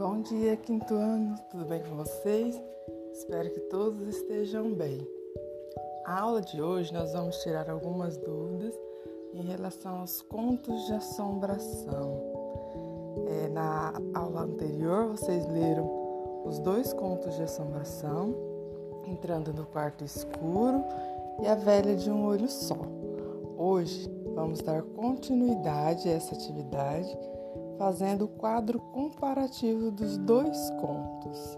dia, quinto ano, tudo bem com vocês? Espero que todos estejam bem. A aula de hoje nós vamos tirar algumas dúvidas em relação aos contos de assombração. É, na aula anterior vocês leram os dois contos de assombração, entrando no quarto escuro e a velha de um olho só. Hoje vamos dar continuidade a essa atividade fazendo o quadro comparativo dos dois contos.